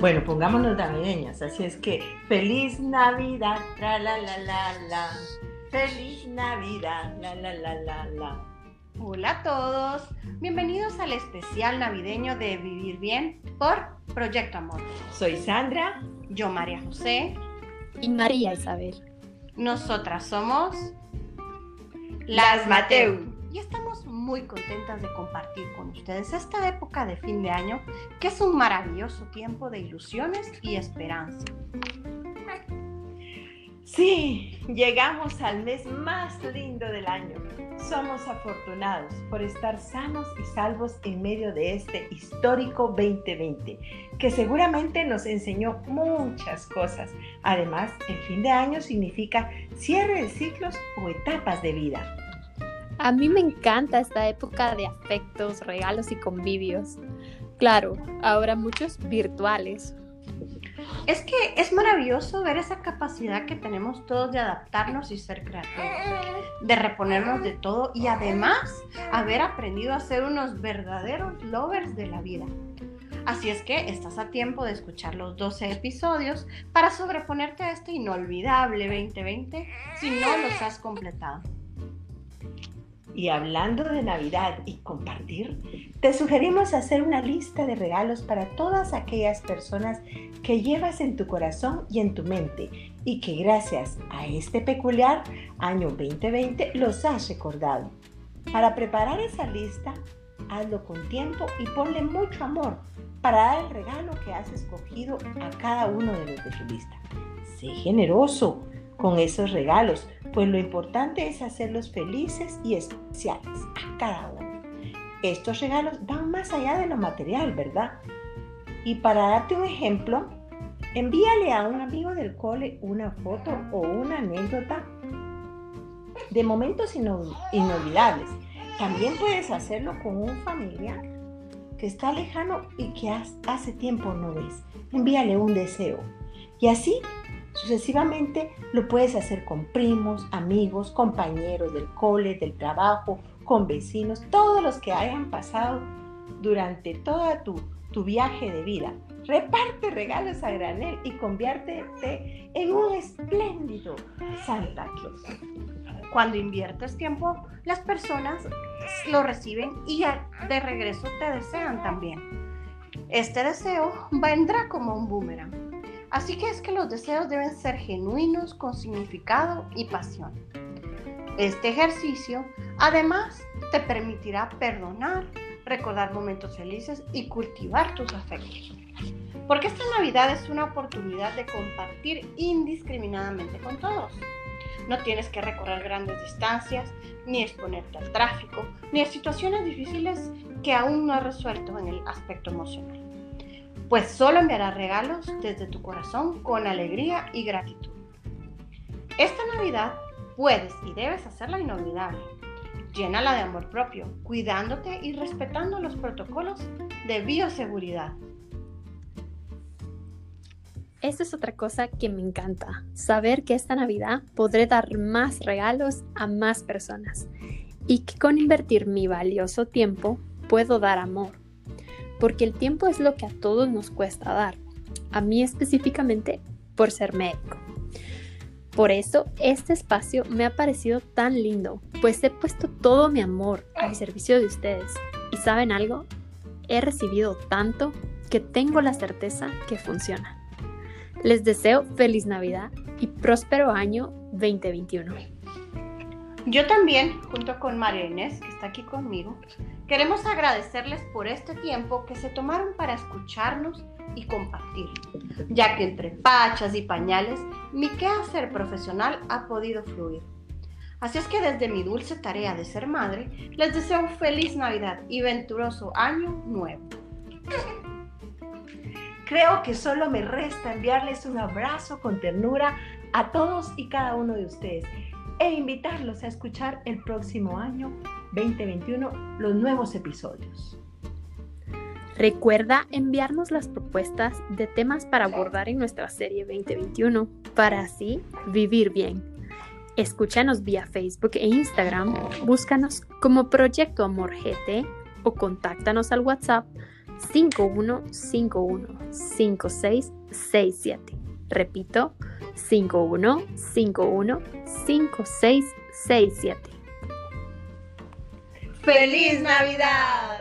Bueno, pongámonos navideñas, así es que feliz Navidad, tra la la la la. Feliz Navidad, la la la la la. Hola a todos, bienvenidos al especial navideño de Vivir Bien por Proyecto Amor. Soy Sandra, yo María José y María Isabel. Nosotras somos las Mateu y estamos muy contentas de compartir con ustedes esta época de fin de año que es un maravilloso tiempo de ilusiones y esperanza. Sí, llegamos al mes más lindo del año. Somos afortunados por estar sanos y salvos en medio de este histórico 2020, que seguramente nos enseñó muchas cosas. Además, el fin de año significa cierre de ciclos o etapas de vida. A mí me encanta esta época de afectos, regalos y convivios. Claro, ahora muchos virtuales. Es que es maravilloso ver esa capacidad que tenemos todos de adaptarnos y ser creativos, de reponernos de todo y además haber aprendido a ser unos verdaderos lovers de la vida. Así es que estás a tiempo de escuchar los 12 episodios para sobreponerte a este inolvidable 2020 si no los has completado. Y hablando de Navidad y compartir, te sugerimos hacer una lista de regalos para todas aquellas personas que llevas en tu corazón y en tu mente y que gracias a este peculiar año 2020 los has recordado. Para preparar esa lista, hazlo con tiempo y ponle mucho amor para dar el regalo que has escogido a cada uno de los de tu lista. Sé generoso con esos regalos, pues lo importante es hacerlos felices y especiales a cada uno. Estos regalos van más allá de lo material, ¿verdad? Y para darte un ejemplo, envíale a un amigo del cole una foto o una anécdota de momentos inolvidables. También puedes hacerlo con un familiar que está lejano y que hace tiempo no ves. Envíale un deseo. Y así Sucesivamente lo puedes hacer con primos, amigos, compañeros del cole, del trabajo, con vecinos, todos los que hayan pasado durante toda tu, tu viaje de vida. Reparte regalos a granel y conviértete en un espléndido Santa Claus. Cuando inviertes tiempo, las personas lo reciben y de regreso te desean también. Este deseo vendrá como un boomerang Así que es que los deseos deben ser genuinos, con significado y pasión. Este ejercicio además te permitirá perdonar, recordar momentos felices y cultivar tus afectos. Porque esta Navidad es una oportunidad de compartir indiscriminadamente con todos. No tienes que recorrer grandes distancias, ni exponerte al tráfico, ni a situaciones difíciles que aún no has resuelto en el aspecto emocional pues solo enviará regalos desde tu corazón con alegría y gratitud. Esta Navidad puedes y debes hacerla inolvidable. Llénala de amor propio, cuidándote y respetando los protocolos de bioseguridad. Esta es otra cosa que me encanta, saber que esta Navidad podré dar más regalos a más personas y que con invertir mi valioso tiempo puedo dar amor porque el tiempo es lo que a todos nos cuesta dar, a mí específicamente por ser médico. Por eso este espacio me ha parecido tan lindo, pues he puesto todo mi amor al servicio de ustedes. ¿Y saben algo? He recibido tanto que tengo la certeza que funciona. Les deseo feliz Navidad y próspero año 2021. Yo también, junto con María Inés, que está aquí conmigo, queremos agradecerles por este tiempo que se tomaron para escucharnos y compartir, ya que entre pachas y pañales mi quehacer profesional ha podido fluir. Así es que desde mi dulce tarea de ser madre, les deseo feliz Navidad y venturoso año nuevo. Creo que solo me resta enviarles un abrazo con ternura a todos y cada uno de ustedes e invitarlos a escuchar el próximo año 2021 los nuevos episodios. Recuerda enviarnos las propuestas de temas para abordar en nuestra serie 2021 para así vivir bien. Escúchanos vía Facebook e Instagram, búscanos como Proyecto Amor GT o contáctanos al WhatsApp 51515667. Repito, 51515667. ¡Feliz Navidad!